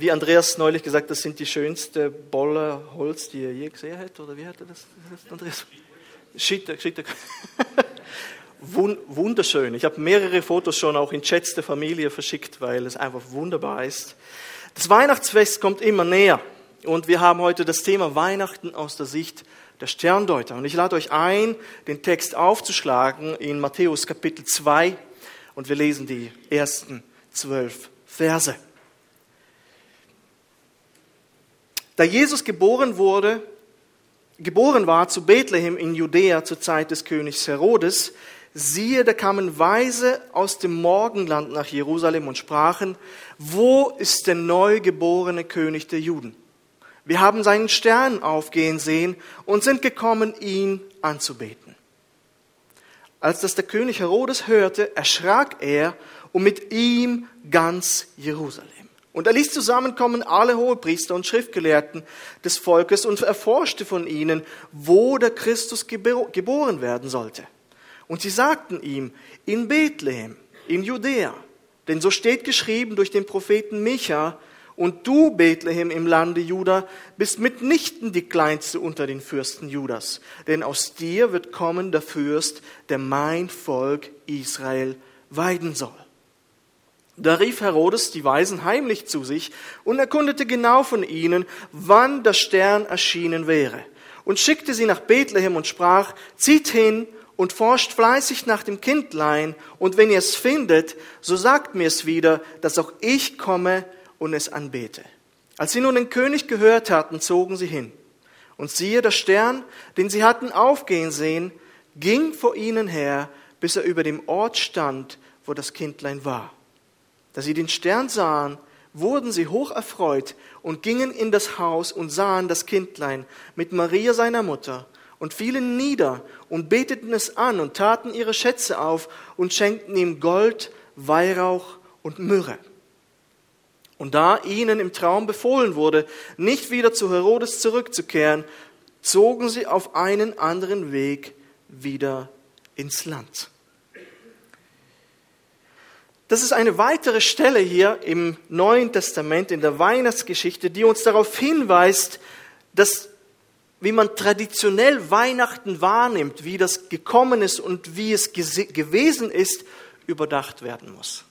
wie Andreas neulich gesagt, das sind die schönste Bolle Holz, die ihr je gesehen habt, oder wie hat er das, das Andreas? Schitter, Schitter. Wunderschön. Ich habe mehrere Fotos schon auch in Chats der Familie verschickt, weil es einfach wunderbar ist. Das Weihnachtsfest kommt immer näher und wir haben heute das Thema Weihnachten aus der Sicht der Sterndeuter. Und ich lade euch ein, den Text aufzuschlagen in Matthäus Kapitel 2 und wir lesen die ersten zwölf Verse. Da Jesus geboren wurde, geboren war zu Bethlehem in Judäa zur Zeit des Königs Herodes, siehe, da kamen Weise aus dem Morgenland nach Jerusalem und sprachen, wo ist der neugeborene König der Juden? Wir haben seinen Stern aufgehen sehen und sind gekommen, ihn anzubeten. Als das der König Herodes hörte, erschrak er und mit ihm ganz Jerusalem. Und er ließ zusammenkommen alle Hohepriester und Schriftgelehrten des Volkes und erforschte von ihnen, wo der Christus geboren werden sollte. Und sie sagten ihm, in Bethlehem, in Judäa. Denn so steht geschrieben durch den Propheten Micha, und du, Bethlehem im Lande Juda, bist mitnichten die kleinste unter den Fürsten Judas. Denn aus dir wird kommen der Fürst, der mein Volk Israel weiden soll. Da rief Herodes die Weisen heimlich zu sich und erkundete genau von ihnen, wann der Stern erschienen wäre, und schickte sie nach Bethlehem und sprach, zieht hin und forscht fleißig nach dem Kindlein, und wenn ihr es findet, so sagt mir es wieder, dass auch ich komme und es anbete. Als sie nun den König gehört hatten, zogen sie hin. Und siehe, der Stern, den sie hatten aufgehen sehen, ging vor ihnen her, bis er über dem Ort stand, wo das Kindlein war. Da sie den Stern sahen, wurden sie hoch erfreut und gingen in das Haus und sahen das Kindlein mit Maria seiner Mutter und fielen nieder und beteten es an und taten ihre Schätze auf und schenkten ihm Gold, Weihrauch und Myrrhe. Und da ihnen im Traum befohlen wurde, nicht wieder zu Herodes zurückzukehren, zogen sie auf einen anderen Weg wieder ins Land. Das ist eine weitere Stelle hier im Neuen Testament, in der Weihnachtsgeschichte, die uns darauf hinweist, dass wie man traditionell Weihnachten wahrnimmt, wie das gekommen ist und wie es gewesen ist, überdacht werden muss.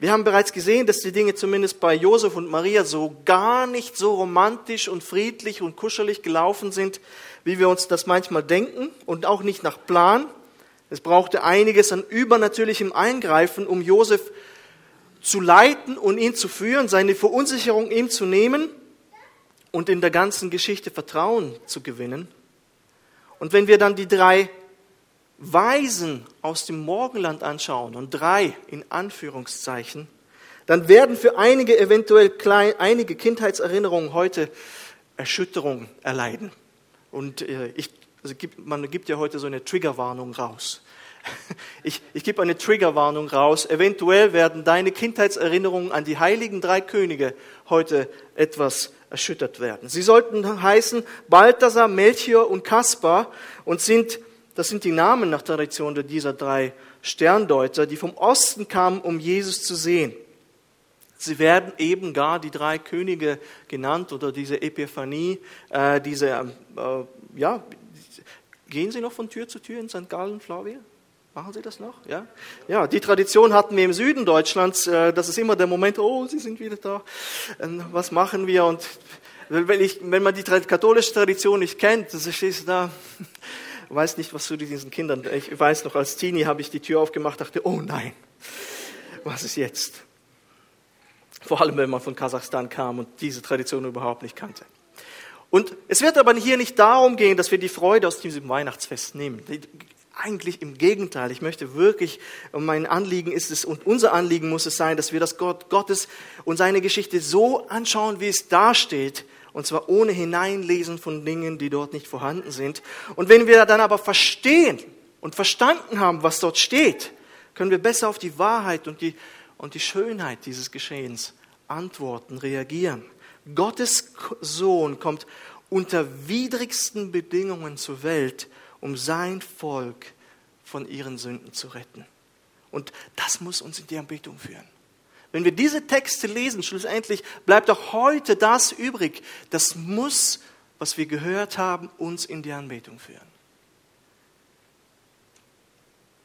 Wir haben bereits gesehen, dass die Dinge zumindest bei Josef und Maria so gar nicht so romantisch und friedlich und kuschelig gelaufen sind, wie wir uns das manchmal denken und auch nicht nach Plan. Es brauchte einiges an übernatürlichem Eingreifen, um Josef zu leiten und ihn zu führen, seine Verunsicherung ihm zu nehmen und in der ganzen Geschichte Vertrauen zu gewinnen. Und wenn wir dann die drei Weisen aus dem Morgenland anschauen, und drei in Anführungszeichen, dann werden für einige eventuell klein, einige Kindheitserinnerungen heute Erschütterung erleiden. Und äh, ich also gibt, man gibt ja heute so eine Triggerwarnung raus. Ich, ich gebe eine Triggerwarnung raus. Eventuell werden deine Kindheitserinnerungen an die heiligen drei Könige heute etwas erschüttert werden. Sie sollten heißen Balthasar, Melchior und Kaspar und sind, das sind die Namen nach Tradition dieser drei Sterndeuter, die vom Osten kamen, um Jesus zu sehen. Sie werden eben gar die drei Könige genannt oder diese Epiphanie, äh, diese äh, ja, Gehen Sie noch von Tür zu Tür in St. Gallen, Flavia? Machen Sie das noch? Ja? Ja, die Tradition hatten wir im Süden Deutschlands. Äh, das ist immer der Moment, oh, Sie sind wieder da. Ähm, was machen wir? Und wenn, ich, wenn man die katholische Tradition nicht kennt, dann stehst du da, weiß nicht, was du diesen Kindern, ich weiß noch, als Teenie habe ich die Tür aufgemacht, dachte, oh nein, was ist jetzt? Vor allem, wenn man von Kasachstan kam und diese Tradition überhaupt nicht kannte. Und es wird aber hier nicht darum gehen, dass wir die Freude aus diesem Weihnachtsfest nehmen. Eigentlich im Gegenteil. Ich möchte wirklich, mein Anliegen ist es und unser Anliegen muss es sein, dass wir das Gott Gottes und seine Geschichte so anschauen, wie es dasteht. Und zwar ohne Hineinlesen von Dingen, die dort nicht vorhanden sind. Und wenn wir dann aber verstehen und verstanden haben, was dort steht, können wir besser auf die Wahrheit und die, und die Schönheit dieses Geschehens antworten, reagieren. Gottes Sohn kommt unter widrigsten Bedingungen zur Welt, um sein Volk von ihren Sünden zu retten. Und das muss uns in die Anbetung führen. Wenn wir diese Texte lesen, schlussendlich bleibt auch heute das übrig. Das muss, was wir gehört haben, uns in die Anbetung führen.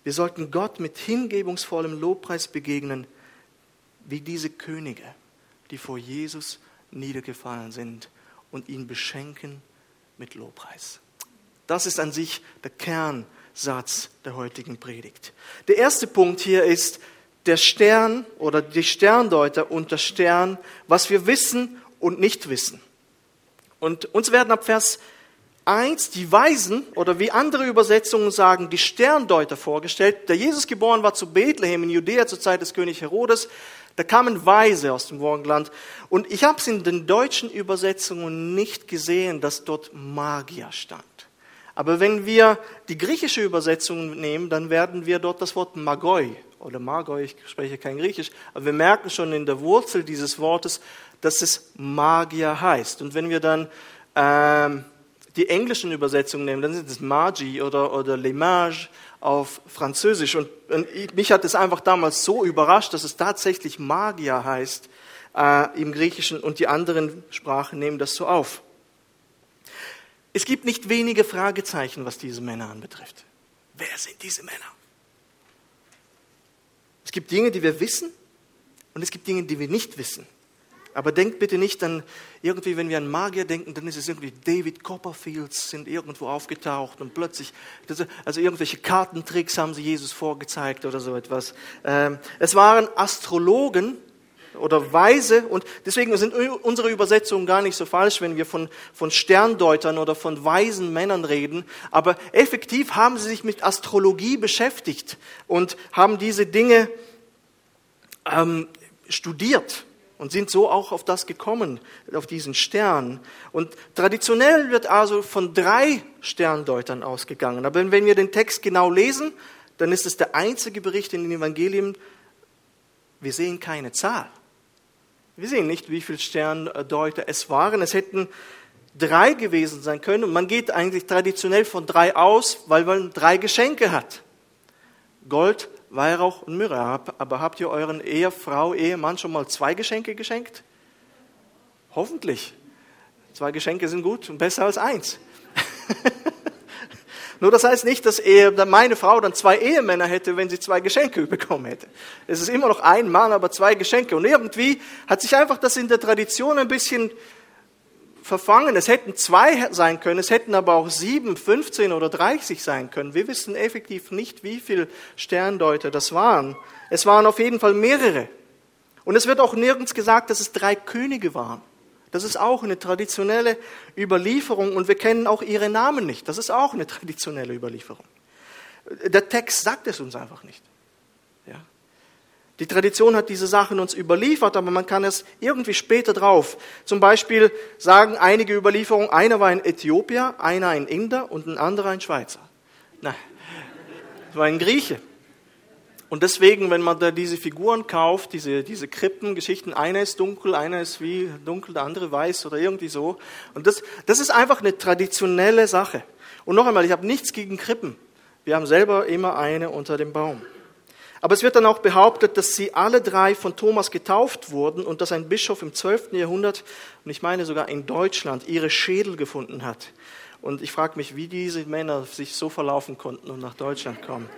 Wir sollten Gott mit hingebungsvollem Lobpreis begegnen, wie diese Könige, die vor Jesus niedergefallen sind und ihn beschenken mit Lobpreis. Das ist an sich der Kernsatz der heutigen Predigt. Der erste Punkt hier ist der Stern oder die Sterndeuter und der Stern, was wir wissen und nicht wissen. Und uns werden ab Vers 1 die Weisen oder wie andere Übersetzungen sagen, die Sterndeuter vorgestellt. Der Jesus geboren war zu Bethlehem in Judäa zur Zeit des König Herodes. Da kamen Weise aus dem Morgenland. Und ich habe es in den deutschen Übersetzungen nicht gesehen, dass dort Magier stand. Aber wenn wir die griechische Übersetzung nehmen, dann werden wir dort das Wort Magoi oder Magoi, ich spreche kein Griechisch, aber wir merken schon in der Wurzel dieses Wortes, dass es Magier heißt. Und wenn wir dann ähm, die englischen Übersetzungen nehmen, dann sind es Magi oder, oder Lemage auf Französisch. Und, und mich hat es einfach damals so überrascht, dass es tatsächlich Magier heißt äh, im Griechischen und die anderen Sprachen nehmen das so auf. Es gibt nicht wenige Fragezeichen, was diese Männer anbetrifft. Wer sind diese Männer? Es gibt Dinge, die wir wissen und es gibt Dinge, die wir nicht wissen. Aber denkt bitte nicht dann irgendwie, wenn wir an Magier denken, dann ist es irgendwie David Copperfields sind irgendwo aufgetaucht und plötzlich, also irgendwelche Kartentricks haben sie Jesus vorgezeigt oder so etwas. Ähm, es waren Astrologen, oder Weise. Und deswegen sind unsere Übersetzungen gar nicht so falsch, wenn wir von, von Sterndeutern oder von weisen Männern reden. Aber effektiv haben sie sich mit Astrologie beschäftigt und haben diese Dinge ähm, studiert und sind so auch auf das gekommen, auf diesen Stern. Und traditionell wird also von drei Sterndeutern ausgegangen. Aber wenn wir den Text genau lesen, dann ist es der einzige Bericht in den Evangelien, wir sehen keine Zahl. Wir sehen nicht, wie viele Sterndeuter es waren. Es hätten drei gewesen sein können. Und man geht eigentlich traditionell von drei aus, weil man drei Geschenke hat. Gold, Weihrauch und Myrrhe. Aber habt ihr euren Ehefrau, Ehemann schon mal zwei Geschenke geschenkt? Hoffentlich. Zwei Geschenke sind gut und besser als eins. Nur das heißt nicht, dass meine Frau dann zwei Ehemänner hätte, wenn sie zwei Geschenke bekommen hätte. Es ist immer noch ein Mann, aber zwei Geschenke. Und irgendwie hat sich einfach das in der Tradition ein bisschen verfangen. Es hätten zwei sein können, es hätten aber auch sieben, 15 oder 30 sein können. Wir wissen effektiv nicht, wie viele Sterndeuter das waren. Es waren auf jeden Fall mehrere. Und es wird auch nirgends gesagt, dass es drei Könige waren. Das ist auch eine traditionelle Überlieferung und wir kennen auch ihre Namen nicht. Das ist auch eine traditionelle Überlieferung. Der Text sagt es uns einfach nicht. Die Tradition hat diese Sachen uns überliefert, aber man kann es irgendwie später drauf. Zum Beispiel sagen einige Überlieferungen, einer war ein Äthiopier, einer ein Inder und ein anderer ein Schweizer. Nein, es war ein Grieche. Und deswegen, wenn man da diese Figuren kauft, diese, diese Krippengeschichten, einer ist dunkel, einer ist wie dunkel, der andere weiß oder irgendwie so. Und das, das ist einfach eine traditionelle Sache. Und noch einmal, ich habe nichts gegen Krippen. Wir haben selber immer eine unter dem Baum. Aber es wird dann auch behauptet, dass sie alle drei von Thomas getauft wurden und dass ein Bischof im 12. Jahrhundert, und ich meine sogar in Deutschland, ihre Schädel gefunden hat. Und ich frage mich, wie diese Männer sich so verlaufen konnten und nach Deutschland kommen.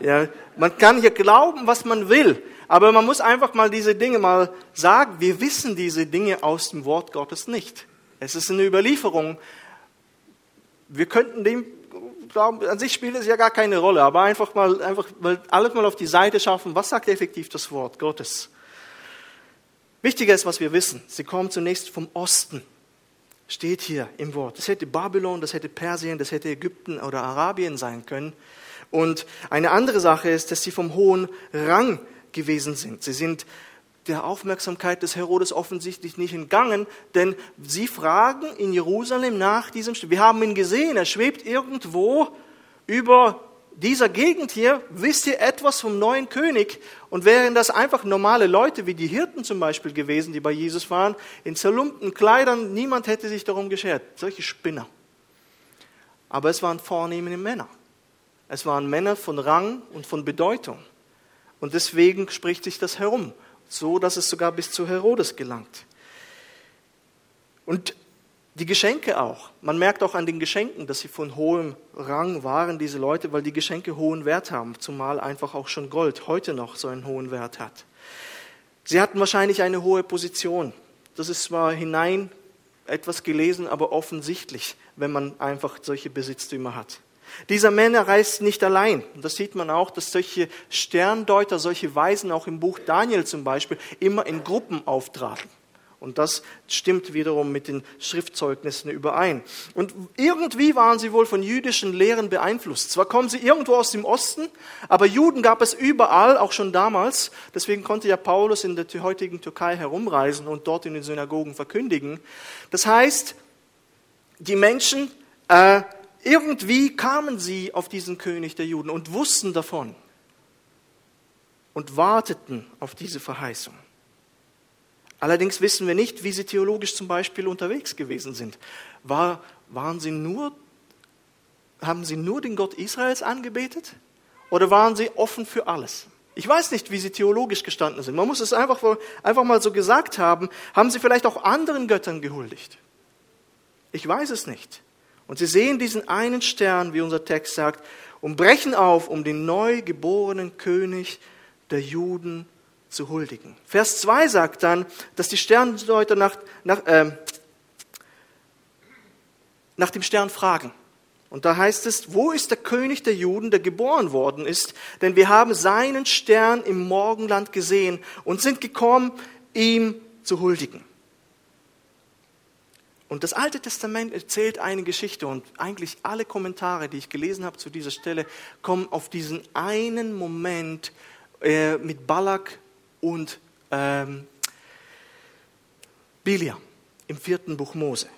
Ja, man kann hier glauben, was man will, aber man muss einfach mal diese Dinge mal sagen. Wir wissen diese Dinge aus dem Wort Gottes nicht. Es ist eine Überlieferung. Wir könnten dem an sich spielt es ja gar keine Rolle, aber einfach mal, einfach mal alles mal auf die Seite schaffen. Was sagt effektiv das Wort Gottes? Wichtiger ist, was wir wissen. Sie kommen zunächst vom Osten. Steht hier im Wort. Das hätte Babylon, das hätte Persien, das hätte Ägypten oder Arabien sein können. Und eine andere Sache ist, dass sie vom hohen Rang gewesen sind. Sie sind der Aufmerksamkeit des Herodes offensichtlich nicht entgangen, denn sie fragen in Jerusalem nach diesem, wir haben ihn gesehen, er schwebt irgendwo über dieser Gegend hier, wisst ihr etwas vom neuen König? Und wären das einfach normale Leute, wie die Hirten zum Beispiel gewesen, die bei Jesus waren, in zerlumpten Kleidern, niemand hätte sich darum geschert. Solche Spinner. Aber es waren vornehme Männer. Es waren Männer von Rang und von Bedeutung. Und deswegen spricht sich das herum. So dass es sogar bis zu Herodes gelangt. Und die Geschenke auch. Man merkt auch an den Geschenken, dass sie von hohem Rang waren, diese Leute, weil die Geschenke hohen Wert haben, zumal einfach auch schon Gold heute noch so einen hohen Wert hat. Sie hatten wahrscheinlich eine hohe Position. Das ist zwar hinein etwas gelesen, aber offensichtlich, wenn man einfach solche Besitztümer hat. Dieser Männer reist nicht allein. Und das sieht man auch, dass solche Sterndeuter, solche Weisen auch im Buch Daniel zum Beispiel immer in Gruppen auftraten. Und das stimmt wiederum mit den Schriftzeugnissen überein. Und irgendwie waren sie wohl von jüdischen Lehren beeinflusst. Zwar kommen sie irgendwo aus dem Osten, aber Juden gab es überall, auch schon damals. Deswegen konnte ja Paulus in der heutigen Türkei herumreisen und dort in den Synagogen verkündigen. Das heißt, die Menschen, äh, irgendwie kamen sie auf diesen König der Juden und wussten davon und warteten auf diese Verheißung. Allerdings wissen wir nicht, wie sie theologisch zum Beispiel unterwegs gewesen sind. War, waren sie nur, haben sie nur den Gott Israels angebetet oder waren sie offen für alles? Ich weiß nicht, wie sie theologisch gestanden sind. Man muss es einfach, einfach mal so gesagt haben. Haben sie vielleicht auch anderen Göttern gehuldigt? Ich weiß es nicht. Und sie sehen diesen einen Stern, wie unser Text sagt, und brechen auf, um den neu geborenen König der Juden zu huldigen. Vers 2 sagt dann, dass die Sterndeuter nach, nach, äh, nach dem Stern fragen. Und da heißt es, wo ist der König der Juden, der geboren worden ist? Denn wir haben seinen Stern im Morgenland gesehen und sind gekommen, ihm zu huldigen. Und das Alte Testament erzählt eine Geschichte und eigentlich alle Kommentare, die ich gelesen habe zu dieser Stelle, kommen auf diesen einen Moment äh, mit Balak und ähm, Bilia im vierten Buch Mose.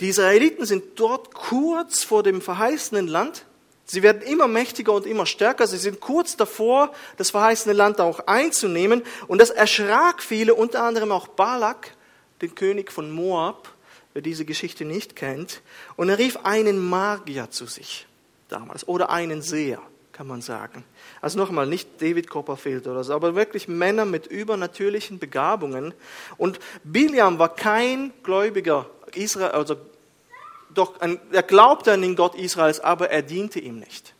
Die Israeliten sind dort kurz vor dem verheißenen Land. Sie werden immer mächtiger und immer stärker. Sie sind kurz davor, das verheißene Land auch einzunehmen. Und das erschrak viele, unter anderem auch Balak, den König von Moab, wer diese Geschichte nicht kennt. Und er rief einen Magier zu sich damals oder einen Seher kann man sagen. Also nochmal, nicht David Copperfield oder so, aber wirklich Männer mit übernatürlichen Begabungen. Und Biliam war kein gläubiger Israel, also doch, er glaubte an den Gott Israels, aber er diente ihm nicht.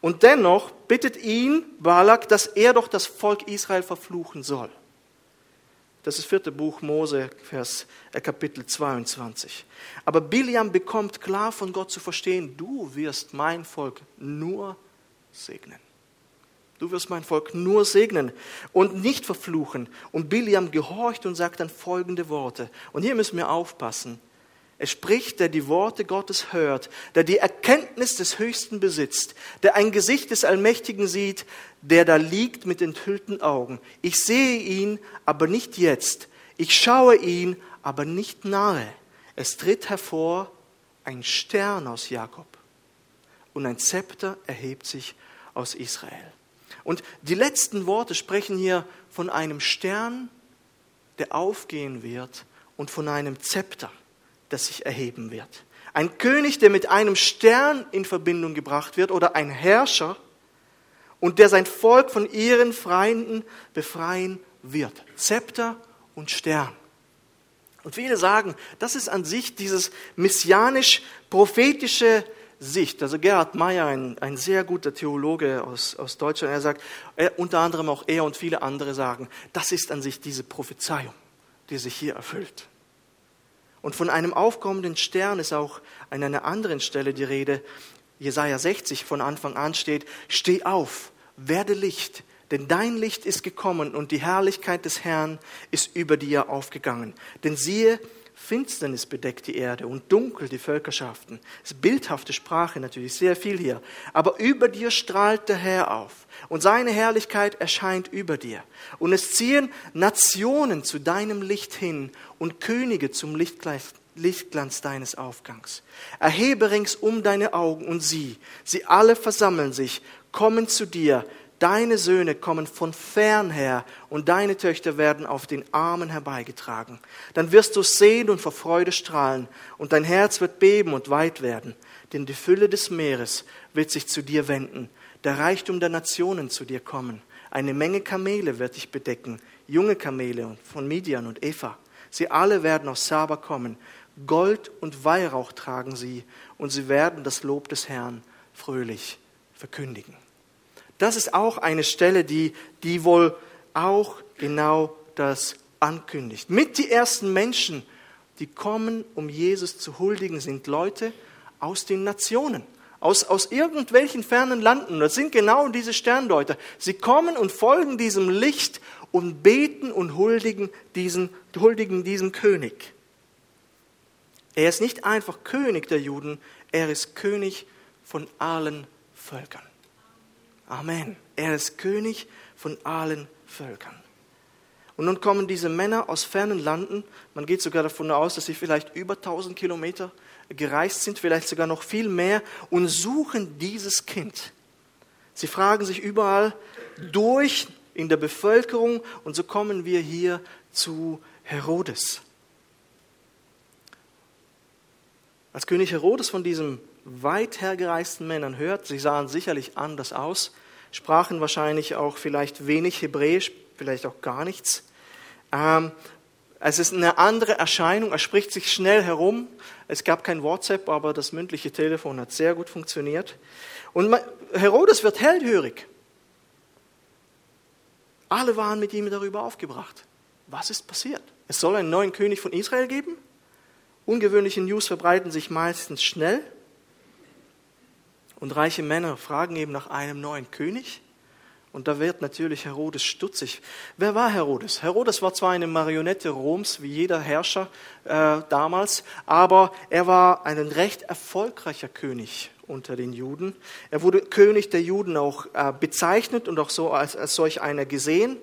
Und dennoch bittet ihn Balak, dass er doch das Volk Israel verfluchen soll. Das ist vierte Buch Mose, Vers, äh, Kapitel 22. Aber Biliam bekommt klar von Gott zu verstehen, du wirst mein Volk nur segnen. Du wirst mein Volk nur segnen und nicht verfluchen. Und Biliam gehorcht und sagt dann folgende Worte. Und hier müssen wir aufpassen. Er spricht, der die Worte Gottes hört, der die Erkenntnis des Höchsten besitzt, der ein Gesicht des Allmächtigen sieht, der da liegt mit enthüllten Augen. Ich sehe ihn, aber nicht jetzt. Ich schaue ihn, aber nicht nahe. Es tritt hervor ein Stern aus Jakob und ein Zepter erhebt sich aus Israel. Und die letzten Worte sprechen hier von einem Stern, der aufgehen wird und von einem Zepter, das sich erheben wird. Ein König, der mit einem Stern in Verbindung gebracht wird oder ein Herrscher und der sein Volk von ihren Feinden befreien wird. Zepter und Stern. Und viele sagen, das ist an sich dieses messianisch-prophetische Sicht. Also Gerhard Meyer, ein, ein sehr guter Theologe aus, aus Deutschland, er sagt, er, unter anderem auch er und viele andere sagen, das ist an sich diese Prophezeiung, die sich hier erfüllt. Und von einem aufkommenden Stern ist auch an einer anderen Stelle die Rede, Jesaja 60 von Anfang an steht, steh auf, werde Licht, denn dein Licht ist gekommen und die Herrlichkeit des Herrn ist über dir aufgegangen. Denn siehe, Finsternis bedeckt die Erde und dunkel die Völkerschaften. Das ist bildhafte Sprache natürlich, sehr viel hier. Aber über dir strahlt der Herr auf und seine Herrlichkeit erscheint über dir. Und es ziehen Nationen zu deinem Licht hin und Könige zum Lichtglanz, Lichtglanz deines Aufgangs. Erhebe ringsum deine Augen und sieh, sie alle versammeln sich, kommen zu dir, Deine Söhne kommen von fern her und deine Töchter werden auf den Armen herbeigetragen. Dann wirst du sehen und vor Freude strahlen und dein Herz wird beben und weit werden, denn die Fülle des Meeres wird sich zu dir wenden, der Reichtum der Nationen zu dir kommen. Eine Menge Kamele wird dich bedecken, junge Kamele von Midian und Eva. Sie alle werden aus Saba kommen. Gold und Weihrauch tragen sie und sie werden das Lob des Herrn fröhlich verkündigen. Das ist auch eine Stelle, die, die wohl auch genau das ankündigt. Mit die ersten Menschen, die kommen, um Jesus zu huldigen, sind Leute aus den Nationen, aus, aus irgendwelchen fernen Landen. Das sind genau diese Sterndeuter. Sie kommen und folgen diesem Licht und beten und huldigen diesen, huldigen diesem König. Er ist nicht einfach König der Juden, er ist König von allen Völkern. Amen. Er ist König von allen Völkern. Und nun kommen diese Männer aus fernen Landen, man geht sogar davon aus, dass sie vielleicht über 1000 Kilometer gereist sind, vielleicht sogar noch viel mehr, und suchen dieses Kind. Sie fragen sich überall durch in der Bevölkerung und so kommen wir hier zu Herodes. Als König Herodes von diesen weit hergereisten Männern hört, sie sahen sicherlich anders aus, sprachen wahrscheinlich auch vielleicht wenig Hebräisch, vielleicht auch gar nichts. Ähm, es ist eine andere Erscheinung, er spricht sich schnell herum. Es gab kein WhatsApp, aber das mündliche Telefon hat sehr gut funktioniert. Und Herodes wird hellhörig. Alle waren mit ihm darüber aufgebracht. Was ist passiert? Es soll einen neuen König von Israel geben? Ungewöhnliche News verbreiten sich meistens schnell. Und reiche Männer fragen eben nach einem neuen König. Und da wird natürlich Herodes stutzig. Wer war Herodes? Herodes war zwar eine Marionette Roms, wie jeder Herrscher äh, damals, aber er war ein recht erfolgreicher König unter den Juden. Er wurde König der Juden auch äh, bezeichnet und auch so als, als solch einer gesehen,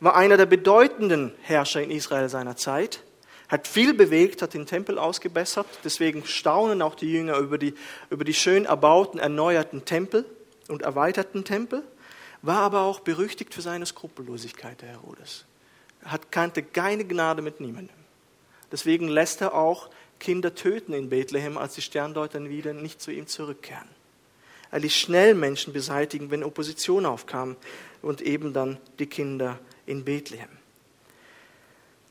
war einer der bedeutenden Herrscher in Israel seiner Zeit, hat viel bewegt, hat den Tempel ausgebessert, deswegen staunen auch die Jünger über die, über die schön erbauten, erneuerten Tempel und erweiterten Tempel war aber auch berüchtigt für seine Skrupellosigkeit, der Herodes. Er hat, kannte keine Gnade mit niemandem. Deswegen lässt er auch Kinder töten in Bethlehem, als die Sterndeuter wieder nicht zu ihm zurückkehren. Er ließ schnell Menschen beseitigen, wenn Opposition aufkam und eben dann die Kinder in Bethlehem.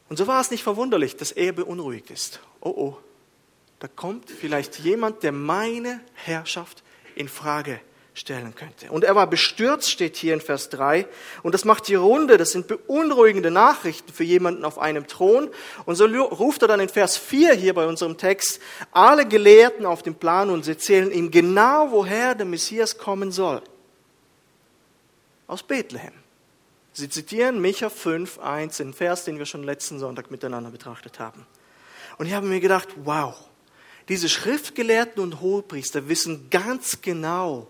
Und so war es nicht verwunderlich, dass er beunruhigt ist. Oh oh, da kommt vielleicht jemand, der meine Herrschaft in Frage stellen könnte. Und er war bestürzt, steht hier in Vers 3. Und das macht die Runde. Das sind beunruhigende Nachrichten für jemanden auf einem Thron. Und so ruft er dann in Vers 4 hier bei unserem Text alle Gelehrten auf den Plan und sie erzählen ihm genau, woher der Messias kommen soll. Aus Bethlehem. Sie zitieren Micha 5, 1, den Vers, den wir schon letzten Sonntag miteinander betrachtet haben. Und ich habe mir gedacht, wow, diese Schriftgelehrten und Hohepriester wissen ganz genau,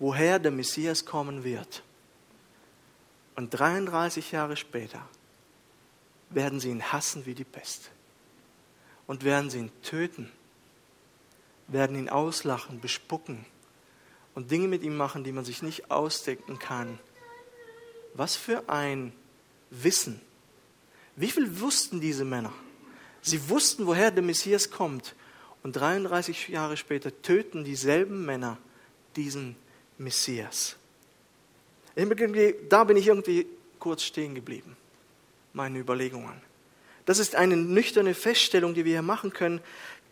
woher der Messias kommen wird. Und 33 Jahre später werden sie ihn hassen wie die Pest und werden sie ihn töten, werden ihn auslachen, bespucken und Dinge mit ihm machen, die man sich nicht ausdenken kann. Was für ein Wissen. Wie viel wussten diese Männer? Sie wussten, woher der Messias kommt. Und 33 Jahre später töten dieselben Männer diesen Messias. Da bin ich irgendwie kurz stehen geblieben, meine Überlegungen. Das ist eine nüchterne Feststellung, die wir hier machen können.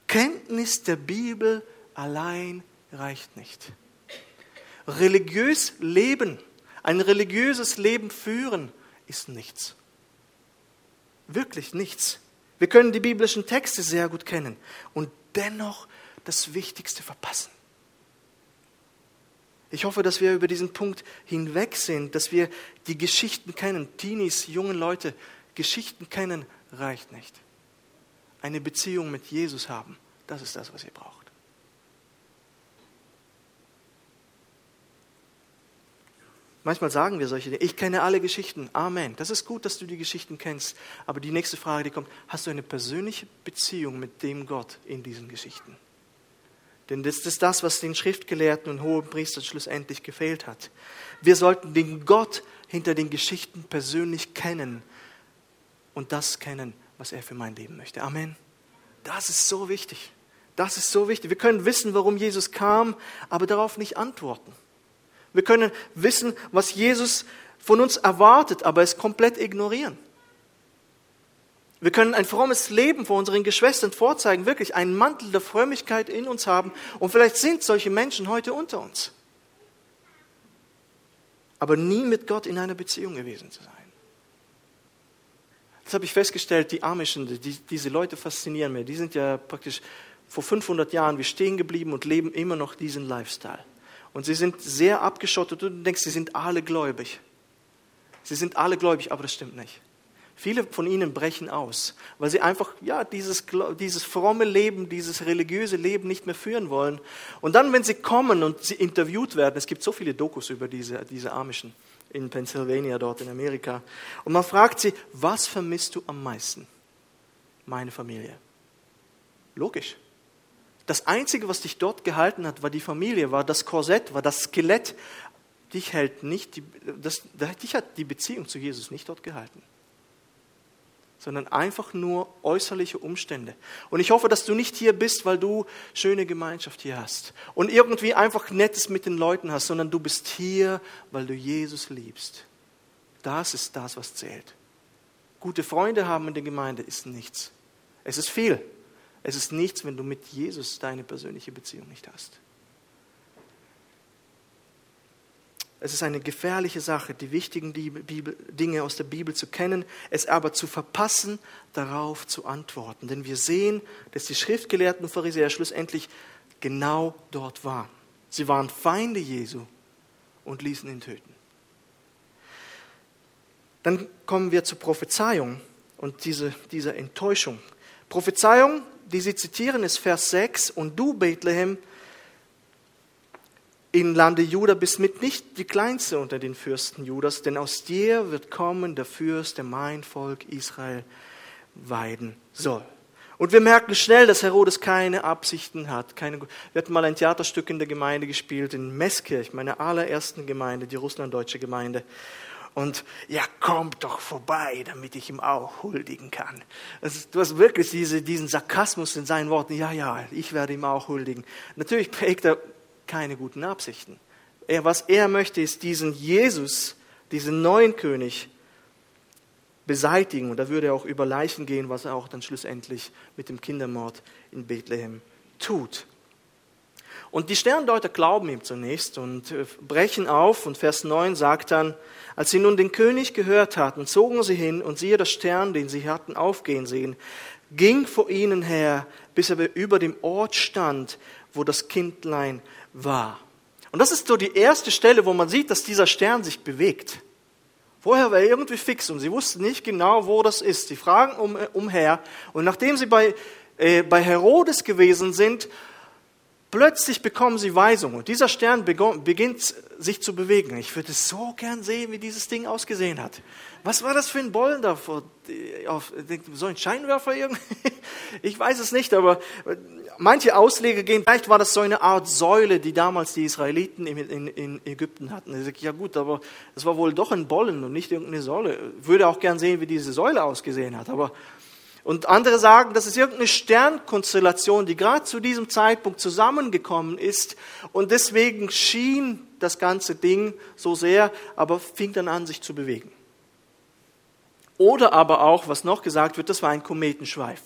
Kenntnis der Bibel allein reicht nicht. Religiös leben, ein religiöses Leben führen, ist nichts. Wirklich nichts. Wir können die biblischen Texte sehr gut kennen und dennoch das Wichtigste verpassen. Ich hoffe, dass wir über diesen Punkt hinweg sind, dass wir die Geschichten kennen. Teenies, junge Leute, Geschichten kennen reicht nicht. Eine Beziehung mit Jesus haben, das ist das, was ihr braucht. Manchmal sagen wir solche Dinge. Ich kenne alle Geschichten. Amen. Das ist gut, dass du die Geschichten kennst. Aber die nächste Frage, die kommt, hast du eine persönliche Beziehung mit dem Gott in diesen Geschichten? Denn das ist das, was den Schriftgelehrten und hohen Priestern schlussendlich gefehlt hat. Wir sollten den Gott hinter den Geschichten persönlich kennen und das kennen, was er für mein Leben möchte. Amen. Das ist so wichtig. Das ist so wichtig. Wir können wissen, warum Jesus kam, aber darauf nicht antworten. Wir können wissen, was Jesus von uns erwartet, aber es komplett ignorieren. Wir können ein frommes Leben vor unseren Geschwistern vorzeigen, wirklich einen Mantel der Frömmigkeit in uns haben. Und vielleicht sind solche Menschen heute unter uns. Aber nie mit Gott in einer Beziehung gewesen zu sein. Das habe ich festgestellt, die Amischen, die, diese Leute faszinieren mich. Die sind ja praktisch vor 500 Jahren wie stehen geblieben und leben immer noch diesen Lifestyle. Und sie sind sehr abgeschottet und du denkst, sie sind alle gläubig. Sie sind alle gläubig, aber das stimmt nicht. Viele von ihnen brechen aus, weil sie einfach ja, dieses, dieses fromme Leben, dieses religiöse Leben nicht mehr führen wollen. Und dann, wenn sie kommen und sie interviewt werden, es gibt so viele Dokus über diese, diese Amischen in Pennsylvania, dort in Amerika, und man fragt sie, was vermisst du am meisten? Meine Familie. Logisch. Das Einzige, was dich dort gehalten hat, war die Familie, war das Korsett, war das Skelett. Dich hält nicht, die, das, dich hat die Beziehung zu Jesus nicht dort gehalten sondern einfach nur äußerliche Umstände. Und ich hoffe, dass du nicht hier bist, weil du schöne Gemeinschaft hier hast und irgendwie einfach Nettes mit den Leuten hast, sondern du bist hier, weil du Jesus liebst. Das ist das, was zählt. Gute Freunde haben in der Gemeinde ist nichts. Es ist viel. Es ist nichts, wenn du mit Jesus deine persönliche Beziehung nicht hast. Es ist eine gefährliche Sache, die wichtigen Dinge aus der Bibel zu kennen, es aber zu verpassen, darauf zu antworten. Denn wir sehen, dass die schriftgelehrten Pharisäer schlussendlich genau dort waren. Sie waren Feinde Jesu und ließen ihn töten. Dann kommen wir zur Prophezeiung und diese, dieser Enttäuschung. Prophezeiung, die sie zitieren, ist Vers 6. Und du, Bethlehem, in Lande Juda bist mit nicht die kleinste unter den Fürsten Judas, denn aus dir wird kommen der Fürst, der mein Volk Israel weiden soll. Und wir merken schnell, dass Herodes keine Absichten hat. Keine, wir hatten mal ein Theaterstück in der Gemeinde gespielt, in Meßkirch, meiner allerersten Gemeinde, die russlanddeutsche Gemeinde. Und ja, kommt doch vorbei, damit ich ihm auch huldigen kann. Ist, du hast wirklich diese, diesen Sarkasmus in seinen Worten. Ja, ja, ich werde ihm auch huldigen. Natürlich prägt er keine guten Absichten. Er, was er möchte, ist diesen Jesus, diesen neuen König beseitigen. Und da würde er auch über Leichen gehen, was er auch dann schlussendlich mit dem Kindermord in Bethlehem tut. Und die Sterndeuter glauben ihm zunächst und äh, brechen auf. Und Vers 9 sagt dann, als sie nun den König gehört hatten, zogen sie hin und siehe das Stern, den sie hatten aufgehen sehen, ging vor ihnen her, bis er über dem Ort stand, wo das Kindlein war. Und das ist so die erste Stelle, wo man sieht, dass dieser Stern sich bewegt. Vorher war er irgendwie fix und sie wussten nicht genau, wo das ist. Sie fragen um, umher und nachdem sie bei, äh, bei Herodes gewesen sind, plötzlich bekommen sie Weisung und dieser Stern beginnt sich zu bewegen. Ich würde so gern sehen, wie dieses Ding ausgesehen hat. Was war das für ein Bollen da? So ein Scheinwerfer irgendwie? Ich weiß es nicht, aber manche Ausleger gehen, vielleicht war das so eine Art Säule, die damals die Israeliten in, in, in Ägypten hatten. Ich sage, ja gut, aber es war wohl doch ein Bollen und nicht irgendeine Säule. Ich würde auch gern sehen, wie diese Säule ausgesehen hat. Aber und andere sagen, das ist irgendeine Sternkonstellation, die gerade zu diesem Zeitpunkt zusammengekommen ist und deswegen schien das ganze Ding so sehr, aber fing dann an, sich zu bewegen. Oder aber auch, was noch gesagt wird, das war ein Kometenschweif.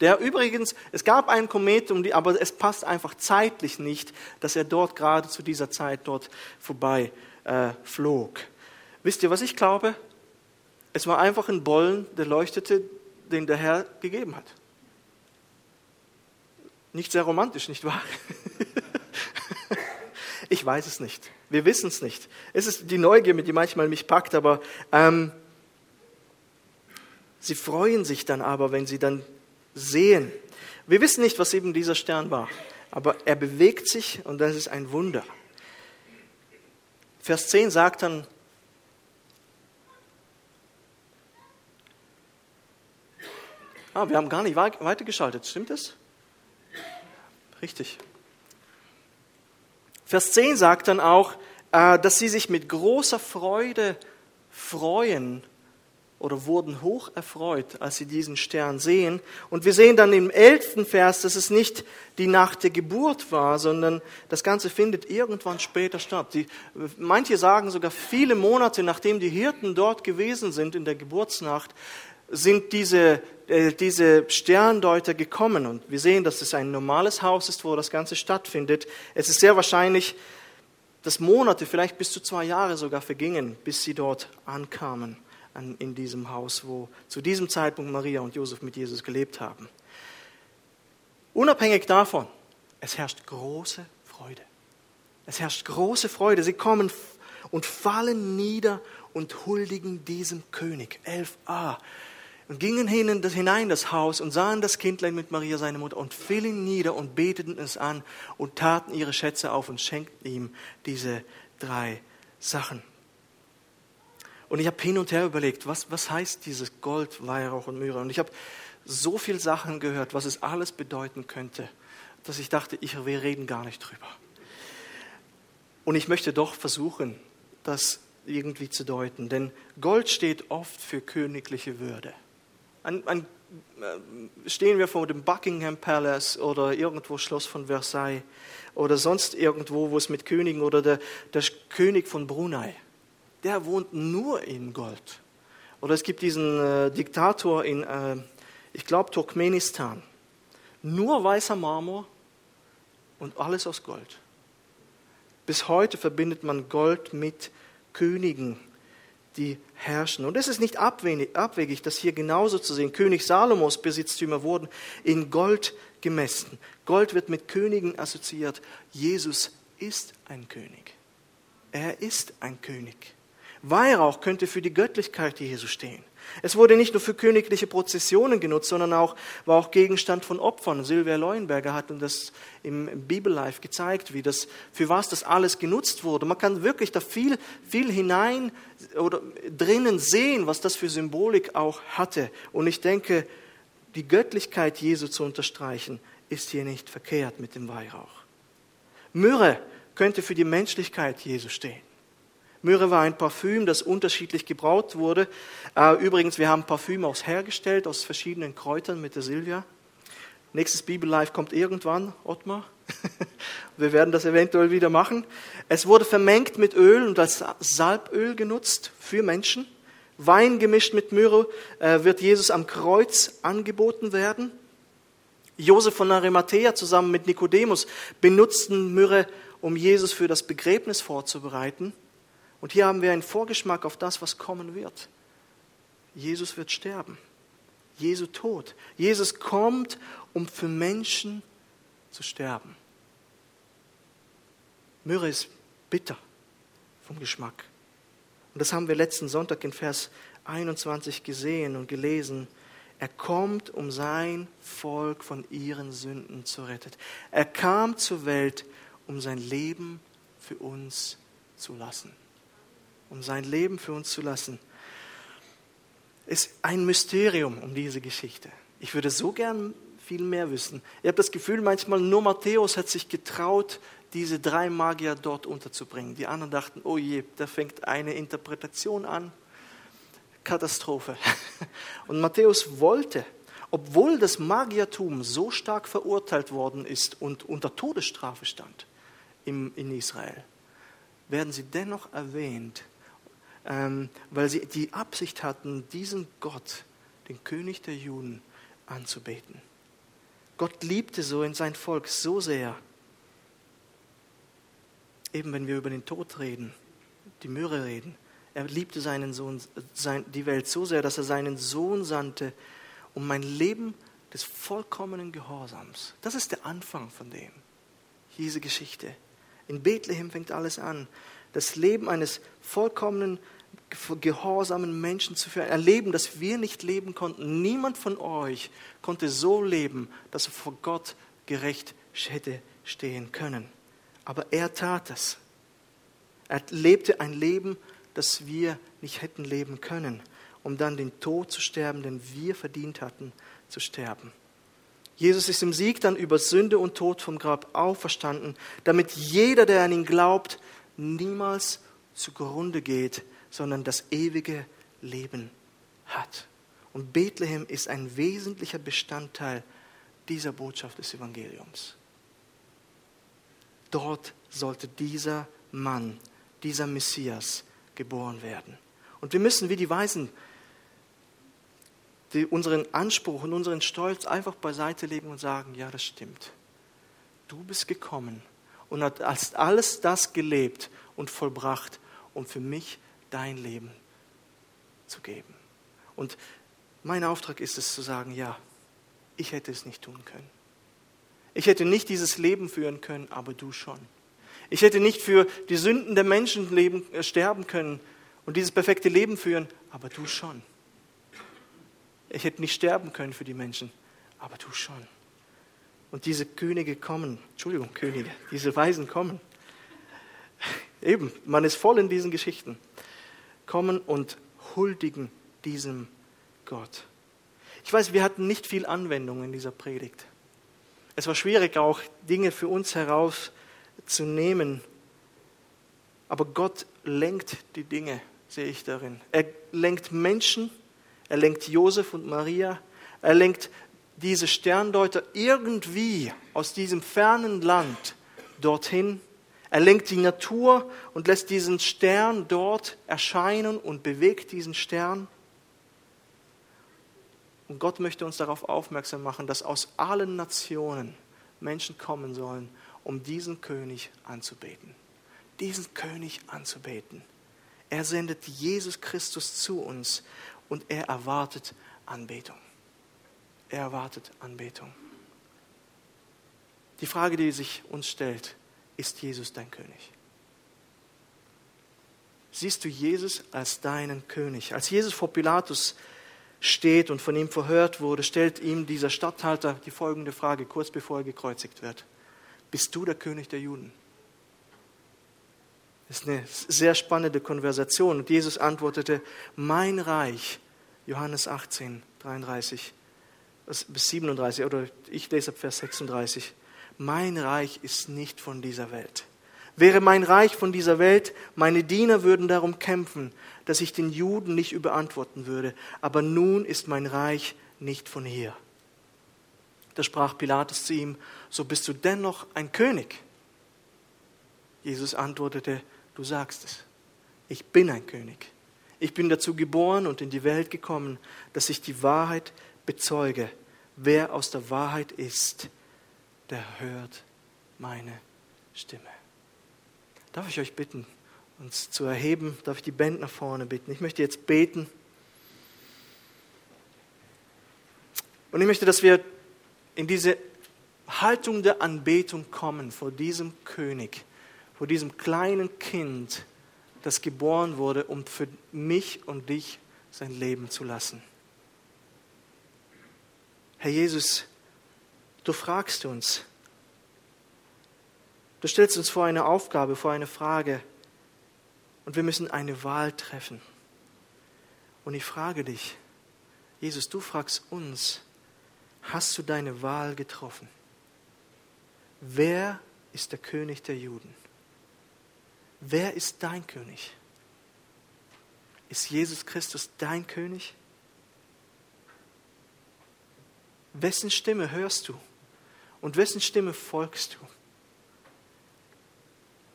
Der übrigens, es gab einen Komet, aber es passt einfach zeitlich nicht, dass er dort gerade zu dieser Zeit dort vorbei äh, flog. Wisst ihr, was ich glaube? Es war einfach ein Bollen, der leuchtete, den der Herr gegeben hat. Nicht sehr romantisch, nicht wahr? ich weiß es nicht. Wir wissen es nicht. Es ist die Neugier, die manchmal mich packt, aber ähm, sie freuen sich dann aber, wenn sie dann sehen. Wir wissen nicht, was eben dieser Stern war, aber er bewegt sich und das ist ein Wunder. Vers 10 sagt dann, ah, wir haben gar nicht weitergeschaltet, stimmt das? Richtig. Vers 10 sagt dann auch, äh, dass sie sich mit großer Freude freuen oder wurden hoch erfreut, als sie diesen Stern sehen. Und wir sehen dann im elften Vers, dass es nicht die Nacht der Geburt war, sondern das Ganze findet irgendwann später statt. Die, manche sagen sogar viele Monate, nachdem die Hirten dort gewesen sind in der Geburtsnacht, sind diese, äh, diese Sterndeuter gekommen. Und wir sehen, dass es ein normales Haus ist, wo das Ganze stattfindet. Es ist sehr wahrscheinlich, dass Monate, vielleicht bis zu zwei Jahre sogar vergingen, bis sie dort ankamen an, in diesem Haus, wo zu diesem Zeitpunkt Maria und Josef mit Jesus gelebt haben. Unabhängig davon, es herrscht große Freude. Es herrscht große Freude. Sie kommen und fallen nieder und huldigen diesem König. 11a und gingen hinein in das Haus und sahen das Kindlein mit Maria, seine Mutter, und fielen nieder und beteten es an und taten ihre Schätze auf und schenkten ihm diese drei Sachen. Und ich habe hin und her überlegt, was, was heißt dieses Gold, Weihrauch und Myrrhe? Und ich habe so viele Sachen gehört, was es alles bedeuten könnte, dass ich dachte, ich, wir reden gar nicht drüber. Und ich möchte doch versuchen, das irgendwie zu deuten, denn Gold steht oft für königliche Würde. An, an, äh, stehen wir vor dem Buckingham Palace oder irgendwo Schloss von Versailles oder sonst irgendwo, wo es mit Königen oder der, der König von Brunei, der wohnt nur in Gold. Oder es gibt diesen äh, Diktator in, äh, ich glaube, Turkmenistan. Nur weißer Marmor und alles aus Gold. Bis heute verbindet man Gold mit Königen die herrschen. Und es ist nicht abwegig, das hier genauso zu sehen. König Salomos Besitztümer wurden in Gold gemessen. Gold wird mit Königen assoziiert. Jesus ist ein König. Er ist ein König. Weihrauch könnte für die Göttlichkeit Jesu stehen. Es wurde nicht nur für königliche Prozessionen genutzt, sondern auch, war auch Gegenstand von Opfern. Silvia Leuenberger hat uns das im Bibellife gezeigt, wie das, für was das alles genutzt wurde. Man kann wirklich da viel, viel hinein oder drinnen sehen, was das für Symbolik auch hatte. Und ich denke, die Göttlichkeit Jesu zu unterstreichen, ist hier nicht verkehrt mit dem Weihrauch. Myrrhe könnte für die Menschlichkeit Jesu stehen. Myrrhe war ein Parfüm, das unterschiedlich gebraut wurde. Äh, übrigens, wir haben Parfüm aus hergestellt, aus verschiedenen Kräutern mit der Silvia. Nächstes Bibellife kommt irgendwann, Ottmar. wir werden das eventuell wieder machen. Es wurde vermengt mit Öl und als Salböl genutzt für Menschen. Wein gemischt mit Myrrhe äh, wird Jesus am Kreuz angeboten werden. Josef von Arimathea zusammen mit Nikodemus benutzten Myrrhe, um Jesus für das Begräbnis vorzubereiten. Und hier haben wir einen Vorgeschmack auf das, was kommen wird. Jesus wird sterben. Jesu Tod. Jesus kommt, um für Menschen zu sterben. Myrrhe ist bitter vom Geschmack. Und das haben wir letzten Sonntag in Vers 21 gesehen und gelesen. Er kommt, um sein Volk von ihren Sünden zu retten. Er kam zur Welt, um sein Leben für uns zu lassen um sein Leben für uns zu lassen, ist ein Mysterium um diese Geschichte. Ich würde so gern viel mehr wissen. Ich habe das Gefühl, manchmal nur Matthäus hat sich getraut, diese drei Magier dort unterzubringen. Die anderen dachten, oh je, da fängt eine Interpretation an. Katastrophe. Und Matthäus wollte, obwohl das Magiertum so stark verurteilt worden ist und unter Todesstrafe stand in Israel, werden sie dennoch erwähnt weil sie die Absicht hatten, diesen Gott, den König der Juden, anzubeten. Gott liebte so in sein Volk so sehr. Eben wenn wir über den Tod reden, die Myrrhe reden. Er liebte seinen Sohn, sein, die Welt so sehr, dass er seinen Sohn sandte, um mein Leben des vollkommenen Gehorsams. Das ist der Anfang von dem, diese Geschichte. In Bethlehem fängt alles an. Das Leben eines vollkommenen gehorsamen Menschen zu führen, erleben, dass wir nicht leben konnten. Niemand von euch konnte so leben, dass er vor Gott gerecht hätte stehen können. Aber er tat es. Er lebte ein Leben, das wir nicht hätten leben können, um dann den Tod zu sterben, den wir verdient hatten zu sterben. Jesus ist im Sieg dann über Sünde und Tod vom Grab auferstanden, damit jeder, der an ihn glaubt, niemals zugrunde geht, sondern das ewige Leben hat. Und Bethlehem ist ein wesentlicher Bestandteil dieser Botschaft des Evangeliums. Dort sollte dieser Mann, dieser Messias geboren werden. Und wir müssen wie die Weisen die, unseren Anspruch und unseren Stolz einfach beiseite legen und sagen, ja, das stimmt. Du bist gekommen und hast alles das gelebt und vollbracht, um für mich dein Leben zu geben. Und mein Auftrag ist es zu sagen, ja, ich hätte es nicht tun können. Ich hätte nicht dieses Leben führen können, aber du schon. Ich hätte nicht für die Sünden der Menschen leben, äh, sterben können und dieses perfekte Leben führen, aber du schon. Ich hätte nicht sterben können für die Menschen, aber du schon. Und diese Könige kommen, Entschuldigung, Könige, diese Weisen kommen. Eben, man ist voll in diesen Geschichten. Kommen und huldigen diesem Gott. Ich weiß, wir hatten nicht viel Anwendung in dieser Predigt. Es war schwierig auch, Dinge für uns herauszunehmen. Aber Gott lenkt die Dinge, sehe ich darin. Er lenkt Menschen, er lenkt Josef und Maria, er lenkt diese Sterndeuter irgendwie aus diesem fernen Land dorthin. Er lenkt die Natur und lässt diesen Stern dort erscheinen und bewegt diesen Stern. Und Gott möchte uns darauf aufmerksam machen, dass aus allen Nationen Menschen kommen sollen, um diesen König anzubeten. Diesen König anzubeten. Er sendet Jesus Christus zu uns und er erwartet Anbetung. Er erwartet Anbetung. Die Frage, die sich uns stellt, ist Jesus dein König? Siehst du Jesus als deinen König? Als Jesus vor Pilatus steht und von ihm verhört wurde, stellt ihm dieser Statthalter die folgende Frage, kurz bevor er gekreuzigt wird. Bist du der König der Juden? Das ist eine sehr spannende Konversation. Und Jesus antwortete, mein Reich, Johannes 18, 33 bis 37, oder ich lese ab Vers 36, mein Reich ist nicht von dieser Welt. Wäre mein Reich von dieser Welt, meine Diener würden darum kämpfen, dass ich den Juden nicht überantworten würde. Aber nun ist mein Reich nicht von hier. Da sprach Pilatus zu ihm, so bist du dennoch ein König. Jesus antwortete, du sagst es, ich bin ein König. Ich bin dazu geboren und in die Welt gekommen, dass ich die Wahrheit bezeuge. Wer aus der Wahrheit ist, der hört meine Stimme. Darf ich euch bitten, uns zu erheben? Darf ich die Band nach vorne bitten? Ich möchte jetzt beten. Und ich möchte, dass wir in diese Haltung der Anbetung kommen vor diesem König, vor diesem kleinen Kind, das geboren wurde, um für mich und dich sein Leben zu lassen. Herr Jesus, du fragst uns, du stellst uns vor eine Aufgabe, vor eine Frage und wir müssen eine Wahl treffen. Und ich frage dich, Jesus, du fragst uns, hast du deine Wahl getroffen? Wer ist der König der Juden? Wer ist dein König? Ist Jesus Christus dein König? Wessen Stimme hörst du und wessen Stimme folgst du?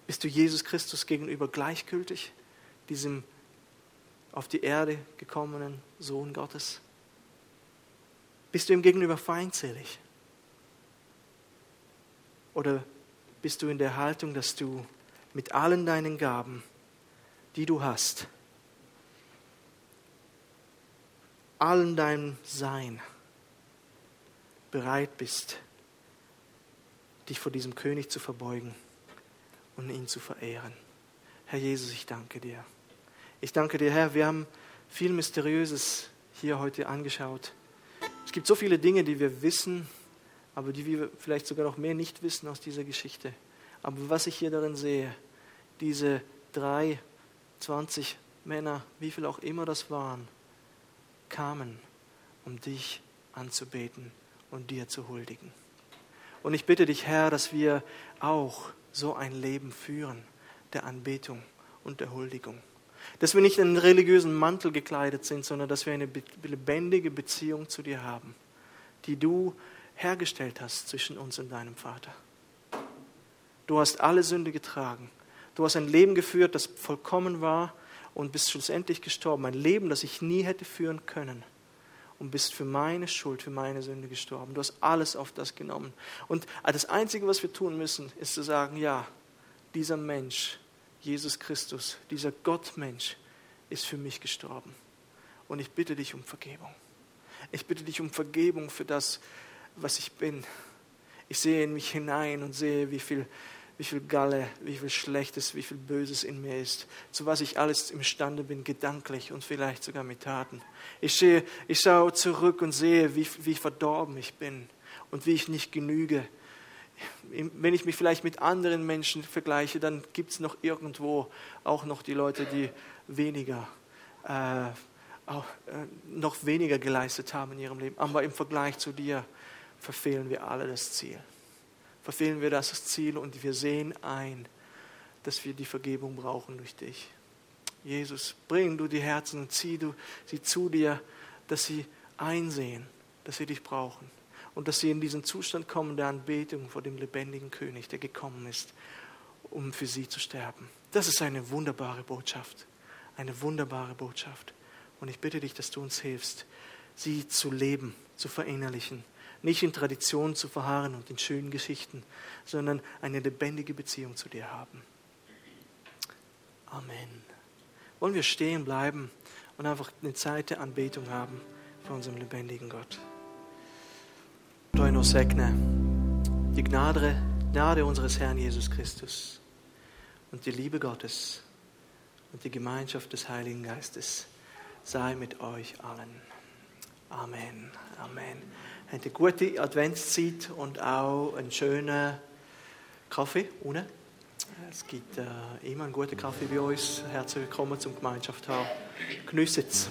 Bist du Jesus Christus gegenüber gleichgültig, diesem auf die Erde gekommenen Sohn Gottes? Bist du ihm gegenüber feindselig? Oder bist du in der Haltung, dass du mit allen deinen Gaben, die du hast, allen deinem Sein bereit bist, dich vor diesem König zu verbeugen und ihn zu verehren. Herr Jesus, ich danke dir. Ich danke dir, Herr, wir haben viel Mysteriöses hier heute angeschaut. Es gibt so viele Dinge, die wir wissen, aber die wir vielleicht sogar noch mehr nicht wissen aus dieser Geschichte. Aber was ich hier darin sehe, diese drei, zwanzig Männer, wie viel auch immer das waren, kamen, um dich anzubeten und dir zu huldigen. Und ich bitte dich, Herr, dass wir auch so ein Leben führen der Anbetung und der Huldigung. Dass wir nicht in einen religiösen Mantel gekleidet sind, sondern dass wir eine lebendige Beziehung zu dir haben, die du hergestellt hast zwischen uns und deinem Vater. Du hast alle Sünde getragen. Du hast ein Leben geführt, das vollkommen war und bist schlussendlich gestorben. Ein Leben, das ich nie hätte führen können. Und bist für meine Schuld, für meine Sünde gestorben. Du hast alles auf das genommen. Und das Einzige, was wir tun müssen, ist zu sagen, ja, dieser Mensch, Jesus Christus, dieser Gottmensch, ist für mich gestorben. Und ich bitte dich um Vergebung. Ich bitte dich um Vergebung für das, was ich bin. Ich sehe in mich hinein und sehe, wie viel wie viel Galle, wie viel Schlechtes, wie viel Böses in mir ist, zu was ich alles imstande bin, gedanklich und vielleicht sogar mit Taten. Ich, sehe, ich schaue zurück und sehe, wie, wie verdorben ich bin und wie ich nicht genüge. Wenn ich mich vielleicht mit anderen Menschen vergleiche, dann gibt es noch irgendwo auch noch die Leute, die weniger, äh, auch, äh, noch weniger geleistet haben in ihrem Leben. Aber im Vergleich zu dir verfehlen wir alle das Ziel verfehlen wir das Ziel und wir sehen ein, dass wir die Vergebung brauchen durch dich. Jesus, bring du die Herzen und zieh du sie zu dir, dass sie einsehen, dass sie dich brauchen und dass sie in diesen Zustand kommen der Anbetung vor dem lebendigen König, der gekommen ist, um für sie zu sterben. Das ist eine wunderbare Botschaft, eine wunderbare Botschaft. Und ich bitte dich, dass du uns hilfst, sie zu leben, zu verinnerlichen nicht in Traditionen zu verharren und in schönen Geschichten, sondern eine lebendige Beziehung zu dir haben. Amen. Wollen wir stehen bleiben und einfach eine Zeit der Anbetung haben für unseren lebendigen Gott. Deino segne die Gnade, Gnade unseres Herrn Jesus Christus und die Liebe Gottes und die Gemeinschaft des Heiligen Geistes sei mit euch allen. Amen. Amen eine gute Adventszeit und auch einen schönen Kaffee unten. Es gibt äh, immer einen guten Kaffee bei uns. Herzlich willkommen zum Gemeinschaft haben. Geniessen es.